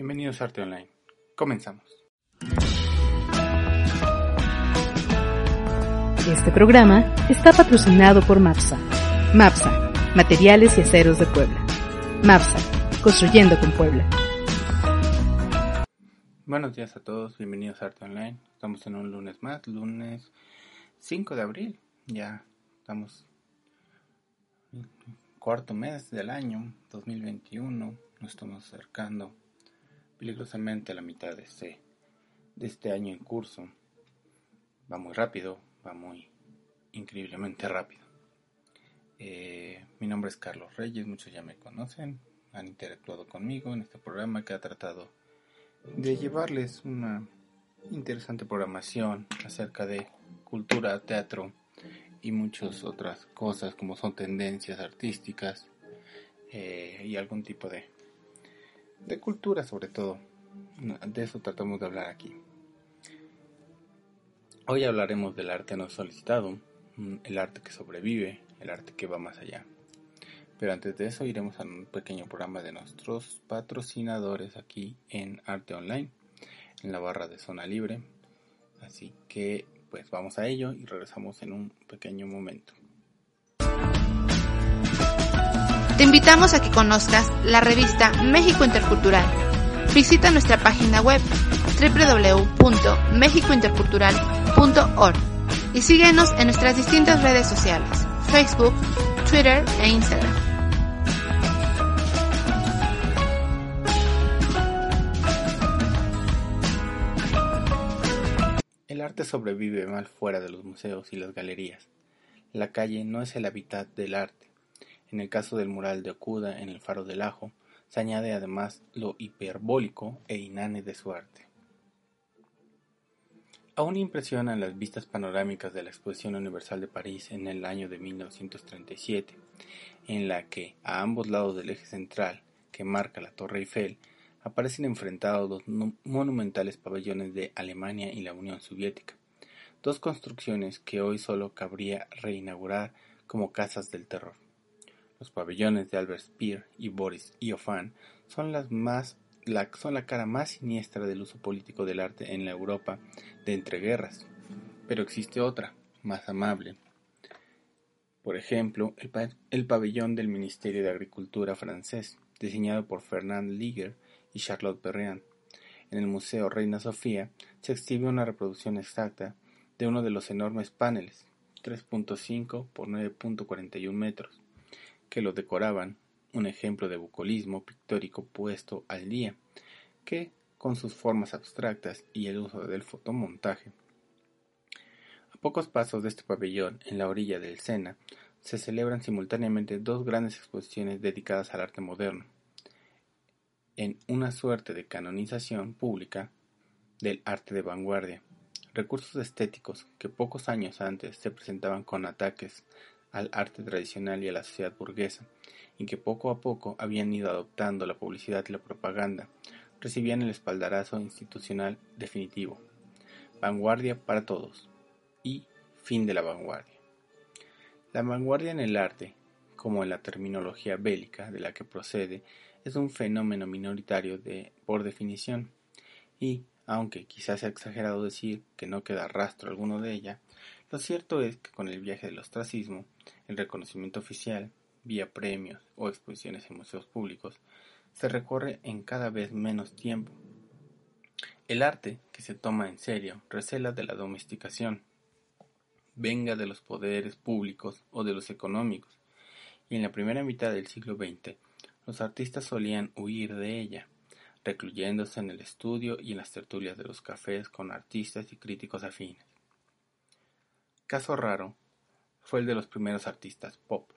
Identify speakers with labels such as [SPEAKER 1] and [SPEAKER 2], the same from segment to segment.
[SPEAKER 1] Bienvenidos a Arte Online. Comenzamos.
[SPEAKER 2] Este programa está patrocinado por MAPSA. MAPSA, Materiales y Aceros de Puebla. MAPSA, Construyendo con Puebla.
[SPEAKER 1] Buenos días a todos, bienvenidos a Arte Online. Estamos en un lunes más, lunes 5 de abril. Ya estamos cuarto mes del año 2021. Nos estamos acercando peligrosamente a la mitad de este, de este año en curso. Va muy rápido, va muy increíblemente rápido. Eh, mi nombre es Carlos Reyes, muchos ya me conocen, han interactuado conmigo en este programa que ha tratado de llevarles una interesante programación acerca de cultura, teatro y muchas otras cosas como son tendencias artísticas eh, y algún tipo de de cultura sobre todo. De eso tratamos de hablar aquí. Hoy hablaremos del arte no solicitado, mm, el arte que sobrevive, el arte que va más allá. Pero antes de eso iremos a un pequeño programa de nuestros patrocinadores aquí en Arte Online, en la barra de zona libre. Así que pues vamos a ello y regresamos en un pequeño momento.
[SPEAKER 3] Te invitamos a que conozcas la revista México Intercultural. Visita nuestra página web www.mexicointercultural.org y síguenos en nuestras distintas redes sociales, Facebook, Twitter e Instagram.
[SPEAKER 1] El arte sobrevive mal fuera de los museos y las galerías. La calle no es el hábitat del arte. En el caso del mural de Okuda en el Faro del Ajo, se añade además lo hiperbólico e inane de su arte. Aún impresionan las vistas panorámicas de la Exposición Universal de París en el año de 1937, en la que, a ambos lados del eje central, que marca la Torre Eiffel, aparecen enfrentados los monumentales pabellones de Alemania y la Unión Soviética, dos construcciones que hoy solo cabría reinaugurar como casas del terror. Los pabellones de Albert Speer y Boris Iofan son las más la, cara más siniestra del uso político del arte en la Europa de entreguerras. Pero existe otra, más amable. Por ejemplo, el, el pabellón del Ministerio de Agricultura francés, diseñado por Fernand Liger y Charlotte Perriand. En el Museo Reina Sofía se exhibe una reproducción exacta de uno de los enormes paneles, 3.5 por 9.41 metros, que lo decoraban, un ejemplo de bucolismo pictórico puesto al día, que, con sus formas abstractas y el uso del fotomontaje, a pocos pasos de este pabellón, en la orilla del Sena, se celebran simultáneamente dos grandes exposiciones dedicadas al arte moderno, en una suerte de canonización pública del arte de vanguardia, recursos estéticos que pocos años antes se presentaban con ataques al arte tradicional y a la sociedad burguesa, y que poco a poco habían ido adoptando la publicidad y la propaganda, recibían el espaldarazo institucional definitivo. Vanguardia para todos. Y fin de la vanguardia. La vanguardia en el arte, como en la terminología bélica de la que procede, es un fenómeno minoritario de, por definición, y, aunque quizás sea exagerado decir que no queda rastro alguno de ella, lo cierto es que con el viaje del ostracismo, el reconocimiento oficial, vía premios o exposiciones en museos públicos, se recorre en cada vez menos tiempo. El arte, que se toma en serio, recela de la domesticación, venga de los poderes públicos o de los económicos, y en la primera mitad del siglo XX los artistas solían huir de ella, recluyéndose en el estudio y en las tertulias de los cafés con artistas y críticos afines. Caso raro fue el de los primeros artistas pop,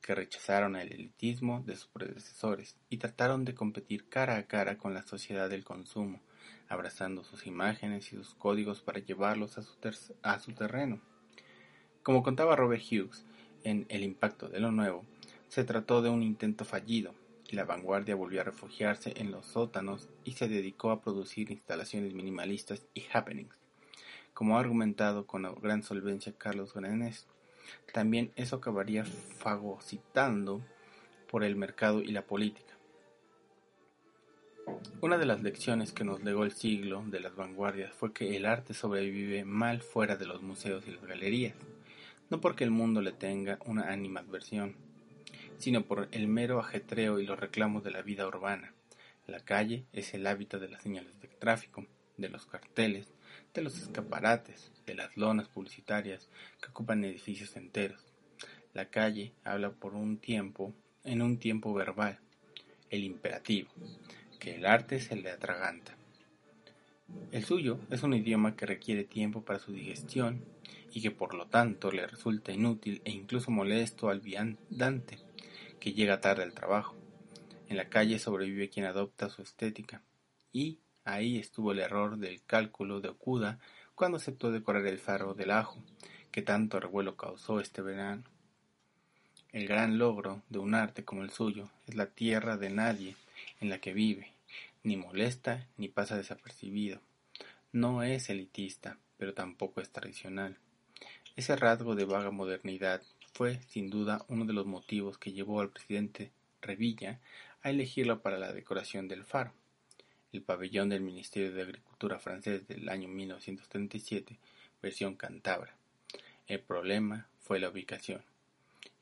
[SPEAKER 1] que rechazaron el elitismo de sus predecesores y trataron de competir cara a cara con la sociedad del consumo, abrazando sus imágenes y sus códigos para llevarlos a su, a su terreno. Como contaba Robert Hughes en El impacto de lo nuevo, se trató de un intento fallido, y la vanguardia volvió a refugiarse en los sótanos y se dedicó a producir instalaciones minimalistas y happenings. Como ha argumentado con gran solvencia Carlos Granés, también eso acabaría fagocitando por el mercado y la política. Una de las lecciones que nos legó el siglo de las vanguardias fue que el arte sobrevive mal fuera de los museos y las galerías, no porque el mundo le tenga una animadversión, sino por el mero ajetreo y los reclamos de la vida urbana. La calle es el hábitat de las señales de tráfico, de los carteles, de los escaparates, de las lonas publicitarias que ocupan edificios enteros. La calle habla por un tiempo, en un tiempo verbal, el imperativo, que el arte se le atraganta. El suyo es un idioma que requiere tiempo para su digestión y que por lo tanto le resulta inútil e incluso molesto al viandante que llega tarde al trabajo. En la calle sobrevive quien adopta su estética. Y ahí estuvo el error del cálculo de Okuda cuando aceptó decorar el faro del ajo, que tanto revuelo causó este verano. El gran logro de un arte como el suyo es la tierra de nadie en la que vive, ni molesta ni pasa desapercibido. No es elitista, pero tampoco es tradicional. Ese rasgo de vaga modernidad fue, sin duda, uno de los motivos que llevó al presidente Revilla a elegirlo para la decoración del faro. El pabellón del Ministerio de Agricultura francés del año 1937, versión cántabra. El problema fue la ubicación.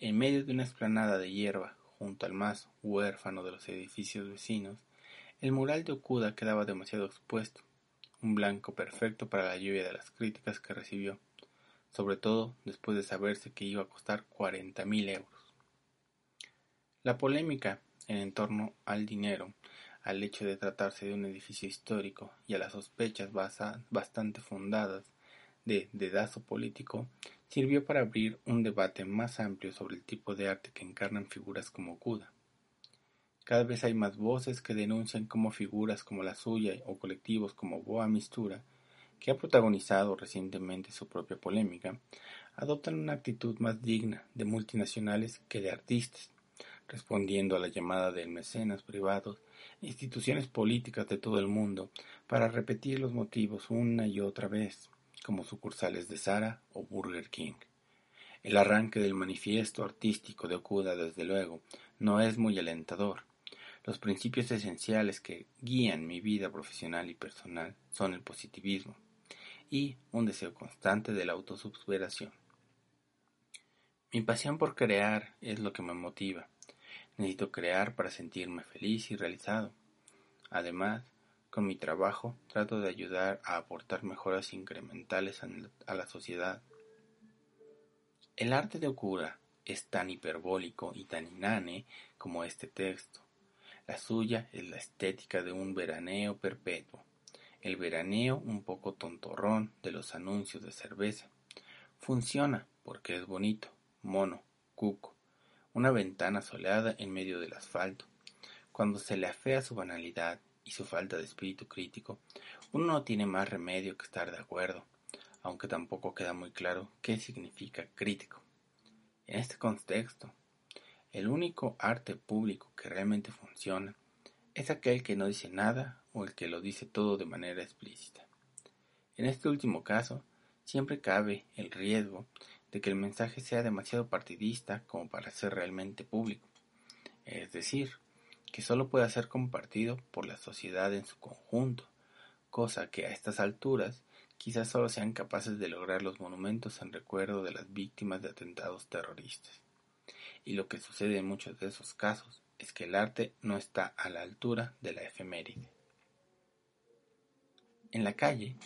[SPEAKER 1] En medio de una explanada de hierba, junto al más huérfano de los edificios vecinos, el mural de Okuda quedaba demasiado expuesto, un blanco perfecto para la lluvia de las críticas que recibió sobre todo después de saberse que iba a costar 40.000 euros. La polémica en torno al dinero, al hecho de tratarse de un edificio histórico y a las sospechas bastante fundadas de dedazo político, sirvió para abrir un debate más amplio sobre el tipo de arte que encarnan figuras como Kuda. Cada vez hay más voces que denuncian cómo figuras como la suya o colectivos como Boa Mistura que ha protagonizado recientemente su propia polémica, adoptan una actitud más digna de multinacionales que de artistas, respondiendo a la llamada de mecenas privados instituciones políticas de todo el mundo para repetir los motivos una y otra vez, como sucursales de Sara o Burger King. El arranque del manifiesto artístico de Okuda, desde luego, no es muy alentador. Los principios esenciales que guían mi vida profesional y personal son el positivismo, y un deseo constante de la autosuperación. Mi pasión por crear es lo que me motiva. Necesito crear para sentirme feliz y realizado. Además, con mi trabajo trato de ayudar a aportar mejoras incrementales a la sociedad. El arte de Okura es tan hiperbólico y tan inane como este texto. La suya es la estética de un veraneo perpetuo el veraneo un poco tontorrón de los anuncios de cerveza. Funciona porque es bonito, mono, cuco, una ventana soleada en medio del asfalto. Cuando se le afea su banalidad y su falta de espíritu crítico, uno no tiene más remedio que estar de acuerdo, aunque tampoco queda muy claro qué significa crítico. En este contexto, el único arte público que realmente funciona es aquel que no dice nada o el que lo dice todo de manera explícita. En este último caso, siempre cabe el riesgo de que el mensaje sea demasiado partidista como para ser realmente público, es decir, que solo pueda ser compartido por la sociedad en su conjunto, cosa que a estas alturas quizás solo sean capaces de lograr los monumentos en recuerdo de las víctimas de atentados terroristas. Y lo que sucede en muchos de esos casos es que el arte no está a la altura de la efeméride. En la calle,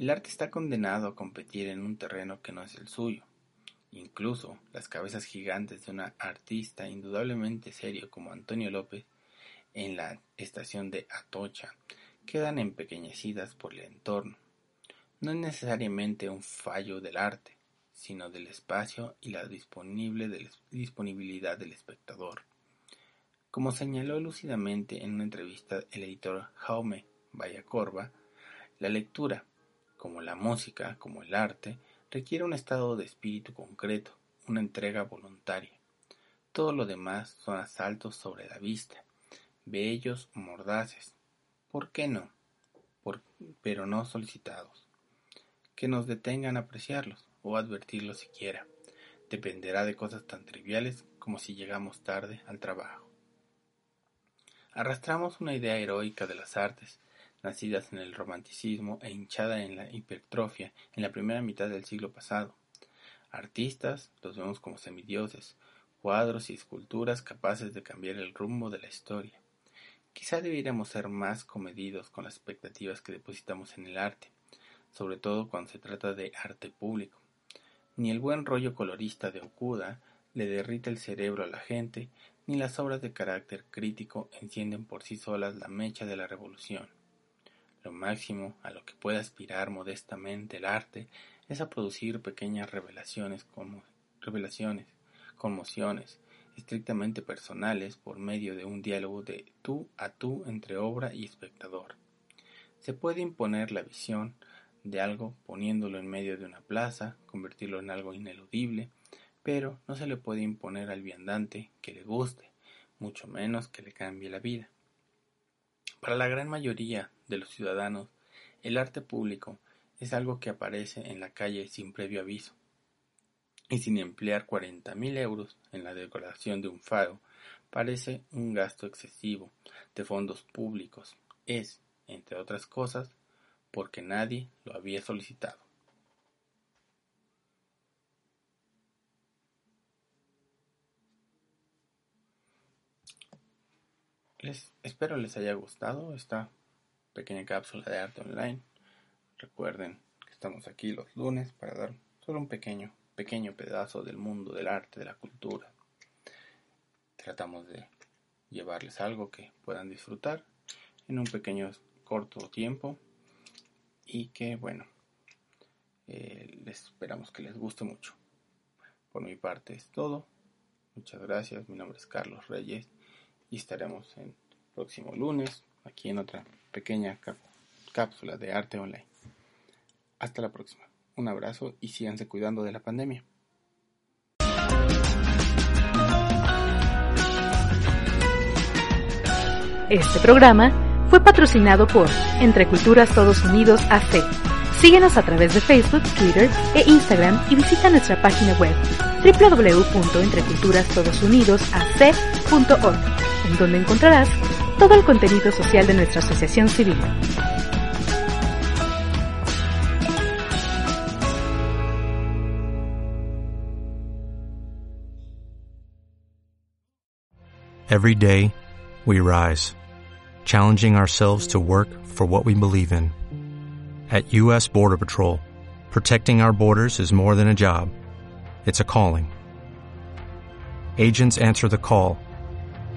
[SPEAKER 1] el arte está condenado a competir en un terreno que no es el suyo. Incluso las cabezas gigantes de un artista indudablemente serio como Antonio López en la estación de Atocha quedan empequeñecidas por el entorno. No es necesariamente un fallo del arte, sino del espacio y la disponibilidad del espectador. Como señaló lúcidamente en una entrevista el editor Jaume Vallacorba, la lectura, como la música, como el arte, requiere un estado de espíritu concreto, una entrega voluntaria. Todo lo demás son asaltos sobre la vista, bellos o mordaces. ¿Por qué no? pero no solicitados. Que nos detengan a apreciarlos o advertirlos siquiera. Dependerá de cosas tan triviales como si llegamos tarde al trabajo. Arrastramos una idea heroica de las artes, nacidas en el romanticismo e hinchada en la hipertrofia en la primera mitad del siglo pasado. Artistas los vemos como semidioses, cuadros y esculturas capaces de cambiar el rumbo de la historia. Quizá debiéramos ser más comedidos con las expectativas que depositamos en el arte, sobre todo cuando se trata de arte público. Ni el buen rollo colorista de Okuda le derrite el cerebro a la gente, ni las obras de carácter crítico encienden por sí solas la mecha de la revolución. Lo máximo a lo que puede aspirar modestamente el arte es a producir pequeñas revelaciones, como, revelaciones, conmociones, estrictamente personales por medio de un diálogo de tú a tú entre obra y espectador. Se puede imponer la visión de algo poniéndolo en medio de una plaza, convertirlo en algo ineludible, pero no se le puede imponer al viandante que le guste, mucho menos que le cambie la vida. Para la gran mayoría de los ciudadanos, el arte público es algo que aparece en la calle sin previo aviso, y sin emplear cuarenta mil euros en la decoración de un faro, parece un gasto excesivo de fondos públicos. Es, entre otras cosas, porque nadie lo había solicitado. Les espero les haya gustado esta pequeña cápsula de arte online. Recuerden que estamos aquí los lunes para dar solo un pequeño pequeño pedazo del mundo del arte, de la cultura. Tratamos de llevarles algo que puedan disfrutar en un pequeño corto tiempo y que bueno, eh, les esperamos que les guste mucho. Por mi parte es todo. Muchas gracias. Mi nombre es Carlos Reyes y estaremos el próximo lunes aquí en otra pequeña cápsula de arte online. Hasta la próxima. Un abrazo y síganse cuidando de la pandemia.
[SPEAKER 2] Este programa fue patrocinado por Entre Culturas Todos Unidos AC. Síguenos a través de Facebook, Twitter e Instagram y visita nuestra página web www.entreculturastodosunidosAC.org, en donde encontrarás todo el contenido social de nuestra asociación civil.
[SPEAKER 4] Every day, we rise, challenging ourselves to work for what we believe in. At U.S. Border Patrol, protecting our borders is more than a job. It's a calling. Agents answer the call,